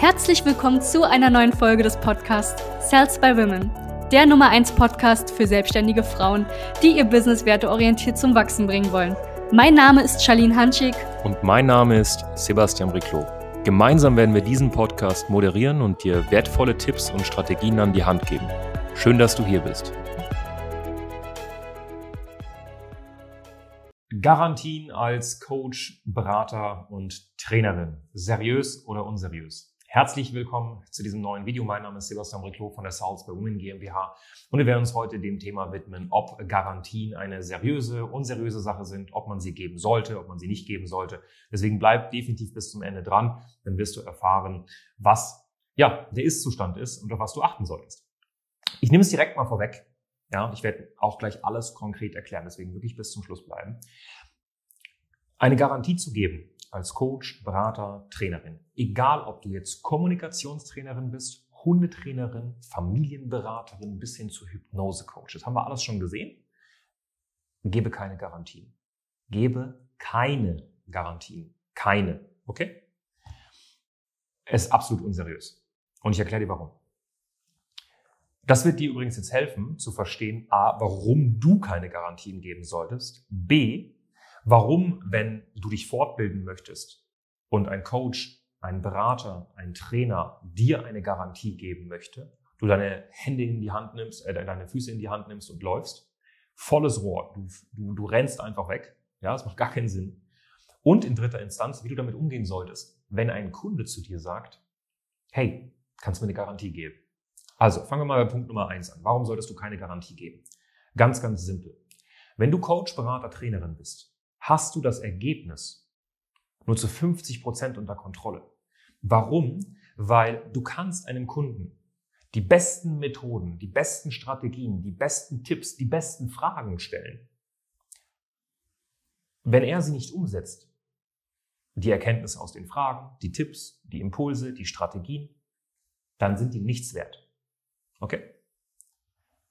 Herzlich willkommen zu einer neuen Folge des Podcasts Sales by Women, der Nummer 1 Podcast für selbstständige Frauen, die ihr Business werteorientiert zum Wachsen bringen wollen. Mein Name ist Charlene Hanschig. Und mein Name ist Sebastian Riclo. Gemeinsam werden wir diesen Podcast moderieren und dir wertvolle Tipps und Strategien an die Hand geben. Schön, dass du hier bist. Garantien als Coach, Berater und Trainerin. Seriös oder unseriös? Herzlich willkommen zu diesem neuen Video. Mein Name ist Sebastian Reclo von der by Women GmbH und wir werden uns heute dem Thema widmen, ob Garantien eine seriöse, unseriöse Sache sind, ob man sie geben sollte, ob man sie nicht geben sollte. Deswegen bleib definitiv bis zum Ende dran, dann wirst du erfahren, was ja der Ist-Zustand ist und auf was du achten solltest. Ich nehme es direkt mal vorweg. Ja, ich werde auch gleich alles konkret erklären, deswegen wirklich bis zum Schluss bleiben. Eine Garantie zu geben als Coach, Berater, Trainerin. Egal, ob du jetzt Kommunikationstrainerin bist, Hundetrainerin, Familienberaterin bis hin zu Hypnose-Coach. Das haben wir alles schon gesehen. Gebe keine Garantien. Gebe keine Garantien. Keine. Okay? Es ist absolut unseriös. Und ich erkläre dir warum. Das wird dir übrigens jetzt helfen zu verstehen, a, warum du keine Garantien geben solltest, b, Warum, wenn du dich fortbilden möchtest und ein Coach, ein Berater, ein Trainer dir eine Garantie geben möchte, du deine Hände in die Hand nimmst, äh, deine Füße in die Hand nimmst und läufst, volles Rohr, du, du, du rennst einfach weg, ja, das macht gar keinen Sinn. Und in dritter Instanz, wie du damit umgehen solltest, wenn ein Kunde zu dir sagt, hey, kannst du mir eine Garantie geben? Also, fangen wir mal bei Punkt Nummer eins an. Warum solltest du keine Garantie geben? Ganz, ganz simpel. Wenn du Coach, Berater, Trainerin bist, hast du das Ergebnis nur zu 50 Prozent unter Kontrolle. Warum? Weil du kannst einem Kunden die besten Methoden, die besten Strategien, die besten Tipps, die besten Fragen stellen. Wenn er sie nicht umsetzt, die Erkenntnisse aus den Fragen, die Tipps, die Impulse, die Strategien, dann sind die nichts wert. Okay?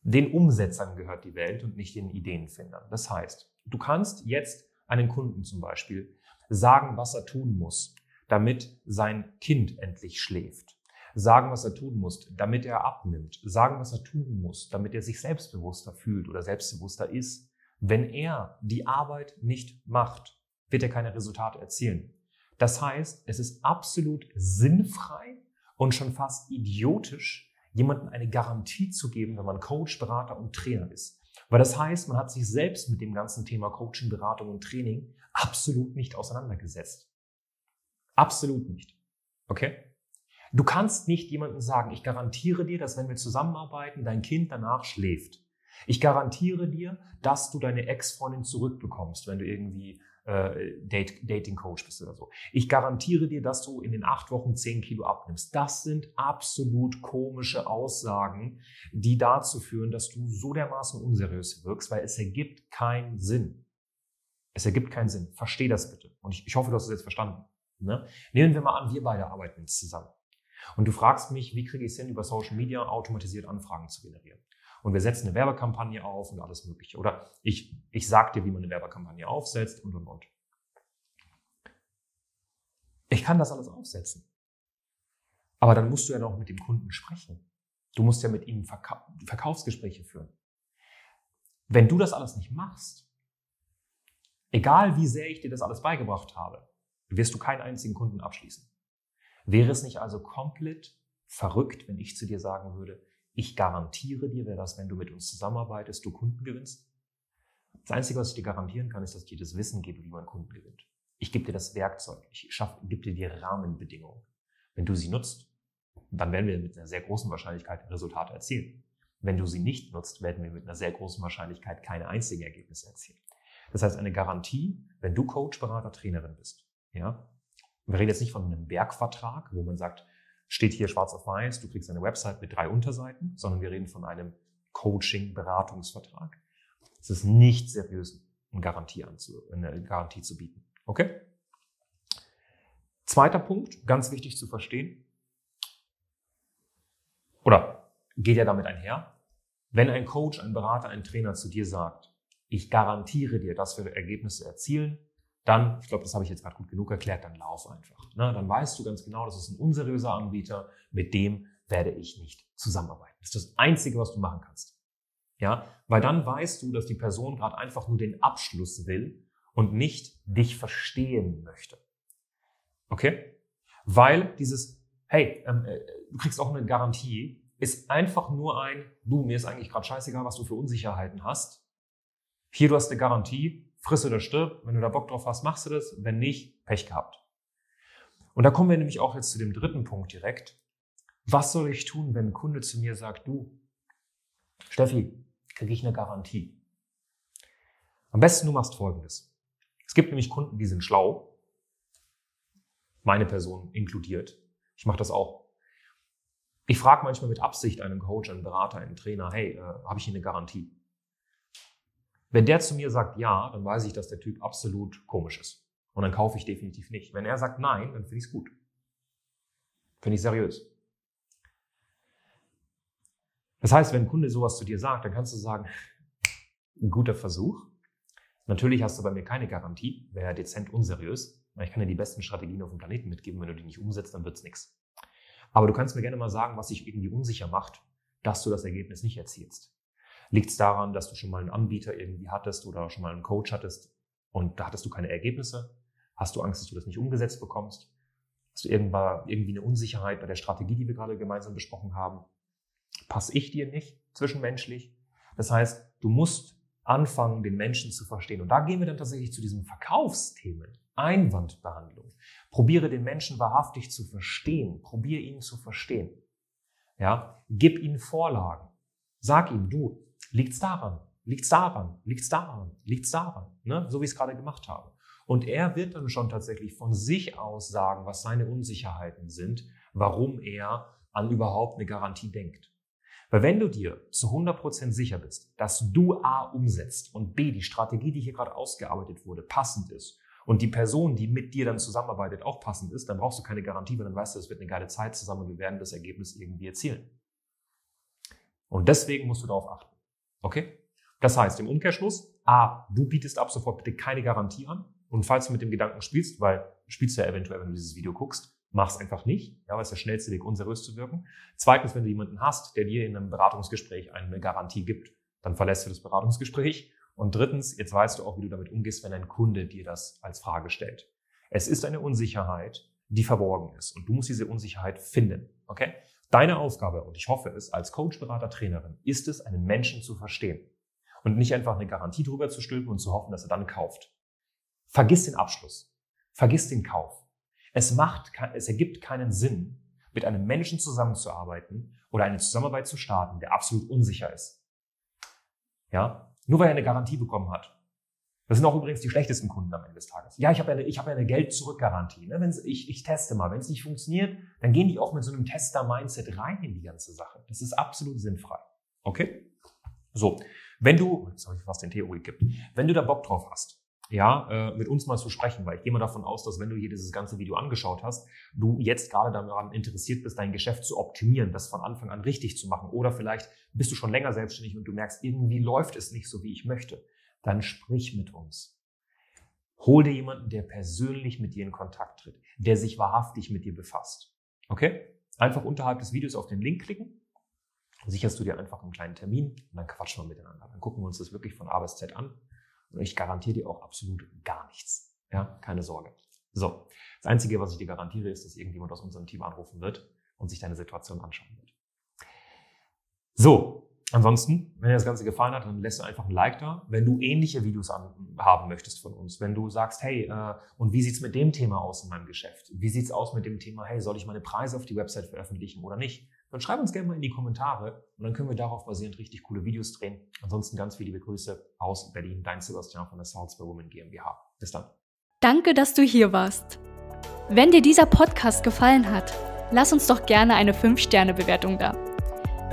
Den Umsetzern gehört die Welt und nicht den Ideenfindern. Das heißt, du kannst jetzt einen Kunden zum Beispiel sagen, was er tun muss, damit sein Kind endlich schläft. Sagen, was er tun muss, damit er abnimmt. Sagen, was er tun muss, damit er sich selbstbewusster fühlt oder selbstbewusster ist. Wenn er die Arbeit nicht macht, wird er keine Resultate erzielen. Das heißt, es ist absolut sinnfrei und schon fast idiotisch, jemandem eine Garantie zu geben, wenn man Coach, Berater und Trainer ist. Weil das heißt, man hat sich selbst mit dem ganzen Thema Coaching, Beratung und Training absolut nicht auseinandergesetzt. Absolut nicht. Okay? Du kannst nicht jemandem sagen, ich garantiere dir, dass wenn wir zusammenarbeiten, dein Kind danach schläft. Ich garantiere dir, dass du deine Ex-Freundin zurückbekommst, wenn du irgendwie äh, Dating Coach bist oder so. Ich garantiere dir, dass du in den acht Wochen zehn Kilo abnimmst. Das sind absolut komische Aussagen, die dazu führen, dass du so dermaßen unseriös wirkst, weil es ergibt keinen Sinn. Es ergibt keinen Sinn. Versteh das bitte. Und ich, ich hoffe, du hast es jetzt verstanden. Ne? Nehmen wir mal an, wir beide arbeiten jetzt zusammen. Und du fragst mich, wie kriege ich es hin, über Social Media automatisiert Anfragen zu generieren? Und wir setzen eine Werbekampagne auf und alles Mögliche. Oder ich, ich sag dir, wie man eine Werbekampagne aufsetzt und und und. Ich kann das alles aufsetzen. Aber dann musst du ja noch mit dem Kunden sprechen. Du musst ja mit ihm Verka Verkaufsgespräche führen. Wenn du das alles nicht machst, egal wie sehr ich dir das alles beigebracht habe, wirst du keinen einzigen Kunden abschließen. Wäre es nicht also komplett verrückt, wenn ich zu dir sagen würde, ich garantiere dir, wer das, wenn du mit uns zusammenarbeitest, du Kunden gewinnst. Das Einzige, was ich dir garantieren kann, ist, dass ich dir das Wissen gebe, wie man Kunden gewinnt. Ich gebe dir das Werkzeug, ich schaffe, gebe dir die Rahmenbedingungen. Wenn du sie nutzt, dann werden wir mit einer sehr großen Wahrscheinlichkeit Resultate erzielen. Wenn du sie nicht nutzt, werden wir mit einer sehr großen Wahrscheinlichkeit keine einzigen Ergebnisse erzielen. Das heißt, eine Garantie, wenn du Coach, Berater, Trainerin bist, ja, wir reden jetzt nicht von einem Werkvertrag, wo man sagt, steht hier schwarz auf weiß, du kriegst eine Website mit drei Unterseiten, sondern wir reden von einem Coaching-Beratungsvertrag. Es ist nicht seriös, eine Garantie, anzu, eine Garantie zu bieten. Okay? Zweiter Punkt, ganz wichtig zu verstehen, oder geht ja damit einher, wenn ein Coach, ein Berater, ein Trainer zu dir sagt, ich garantiere dir, dass wir Ergebnisse erzielen, dann, ich glaube, das habe ich jetzt gerade gut genug erklärt, dann lauf einfach. Ne? Dann weißt du ganz genau, das ist ein unseriöser Anbieter, mit dem werde ich nicht zusammenarbeiten. Das ist das Einzige, was du machen kannst. Ja, weil dann weißt du, dass die Person gerade einfach nur den Abschluss will und nicht dich verstehen möchte. Okay? Weil dieses, hey, ähm, äh, du kriegst auch eine Garantie, ist einfach nur ein, du, mir ist eigentlich gerade scheißegal, was du für Unsicherheiten hast. Hier, du hast eine Garantie, friss oder stirb. Wenn du da Bock drauf hast, machst du das. Wenn nicht, Pech gehabt. Und da kommen wir nämlich auch jetzt zu dem dritten Punkt direkt. Was soll ich tun, wenn ein Kunde zu mir sagt, du, Steffi, kriege ich eine Garantie? Am besten du machst Folgendes. Es gibt nämlich Kunden, die sind schlau. Meine Person inkludiert. Ich mache das auch. Ich frage manchmal mit Absicht einen Coach, einen Berater, einen Trainer, hey, äh, habe ich hier eine Garantie? Wenn der zu mir sagt ja, dann weiß ich, dass der Typ absolut komisch ist. Und dann kaufe ich definitiv nicht. Wenn er sagt nein, dann finde ich es gut. Finde ich seriös. Das heißt, wenn ein Kunde sowas zu dir sagt, dann kannst du sagen, guter Versuch. Natürlich hast du bei mir keine Garantie, wäre dezent unseriös. Ich kann dir die besten Strategien auf dem Planeten mitgeben. Wenn du die nicht umsetzt, dann wird's nichts. Aber du kannst mir gerne mal sagen, was dich irgendwie unsicher macht, dass du das Ergebnis nicht erzielst. Liegt es daran, dass du schon mal einen Anbieter irgendwie hattest oder schon mal einen Coach hattest und da hattest du keine Ergebnisse? Hast du Angst, dass du das nicht umgesetzt bekommst? Hast du irgendwie eine Unsicherheit bei der Strategie, die wir gerade gemeinsam besprochen haben? Passe ich dir nicht zwischenmenschlich? Das heißt, du musst anfangen, den Menschen zu verstehen. Und da gehen wir dann tatsächlich zu diesen Verkaufsthemen. Einwandbehandlung. Probiere den Menschen wahrhaftig zu verstehen. Probiere ihn zu verstehen. Ja, gib ihnen Vorlagen. Sag ihm, du, Liegt's daran? Liegt's daran? Liegt's daran? Liegt's daran? Ne? So wie ich es gerade gemacht habe. Und er wird dann schon tatsächlich von sich aus sagen, was seine Unsicherheiten sind, warum er an überhaupt eine Garantie denkt. Weil wenn du dir zu 100% sicher bist, dass du A umsetzt und B die Strategie, die hier gerade ausgearbeitet wurde, passend ist und die Person, die mit dir dann zusammenarbeitet, auch passend ist, dann brauchst du keine Garantie, weil dann weißt du, es wird eine geile Zeit zusammen und wir werden das Ergebnis irgendwie erzielen. Und deswegen musst du darauf achten. Okay? Das heißt, im Umkehrschluss, A, du bietest ab sofort bitte keine Garantie an. Und falls du mit dem Gedanken spielst, weil spielst du ja eventuell, wenn du dieses Video guckst, mach's einfach nicht, ja, weil es der schnellste Weg, unseriös zu wirken. Zweitens, wenn du jemanden hast, der dir in einem Beratungsgespräch eine Garantie gibt, dann verlässt du das Beratungsgespräch. Und drittens, jetzt weißt du auch, wie du damit umgehst, wenn ein Kunde dir das als Frage stellt. Es ist eine Unsicherheit, die verborgen ist. Und du musst diese Unsicherheit finden. Okay? Deine Aufgabe, und ich hoffe es, als Coach, Berater, Trainerin, ist es, einen Menschen zu verstehen. Und nicht einfach eine Garantie drüber zu stülpen und zu hoffen, dass er dann kauft. Vergiss den Abschluss. Vergiss den Kauf. Es macht, es ergibt keinen Sinn, mit einem Menschen zusammenzuarbeiten oder eine Zusammenarbeit zu starten, der absolut unsicher ist. Ja? Nur weil er eine Garantie bekommen hat, das sind auch übrigens die schlechtesten Kunden am Ende des Tages. Ja, ich habe eine, ja eine Geld-Zurück-Garantie. Ne? Ich, ich teste mal. Wenn es nicht funktioniert, dann gehen die auch mit so einem Tester-Mindset rein in die ganze Sache. Das ist absolut sinnfrei. Okay? So, wenn du, jetzt habe ich fast den Theorie gibt, wenn du da Bock drauf hast, ja, äh, mit uns mal zu sprechen, weil ich gehe mal davon aus, dass wenn du hier dieses ganze Video angeschaut hast, du jetzt gerade daran interessiert bist, dein Geschäft zu optimieren, das von Anfang an richtig zu machen. Oder vielleicht bist du schon länger selbstständig und du merkst, irgendwie läuft es nicht so, wie ich möchte dann sprich mit uns. Hol dir jemanden, der persönlich mit dir in Kontakt tritt, der sich wahrhaftig mit dir befasst. Okay? Einfach unterhalb des Videos auf den Link klicken. Sicherst du dir einfach einen kleinen Termin und dann quatschen wir miteinander. Dann gucken wir uns das wirklich von A bis Z an. Und ich garantiere dir auch absolut gar nichts. Ja, keine Sorge. So. Das Einzige, was ich dir garantiere, ist, dass irgendjemand aus unserem Team anrufen wird und sich deine Situation anschauen wird. So. Ansonsten, wenn dir das Ganze gefallen hat, dann lässt du einfach ein Like da. Wenn du ähnliche Videos an, haben möchtest von uns, wenn du sagst, hey, äh, und wie sieht's mit dem Thema aus in meinem Geschäft? Wie sieht's aus mit dem Thema, hey, soll ich meine Preise auf die Website veröffentlichen oder nicht? Dann schreib uns gerne mal in die Kommentare und dann können wir darauf basierend richtig coole Videos drehen. Ansonsten ganz viele liebe Grüße aus Berlin, dein Sebastian von der by Women GmbH. Bis dann. Danke, dass du hier warst. Wenn dir dieser Podcast gefallen hat, lass uns doch gerne eine 5-Sterne-Bewertung da.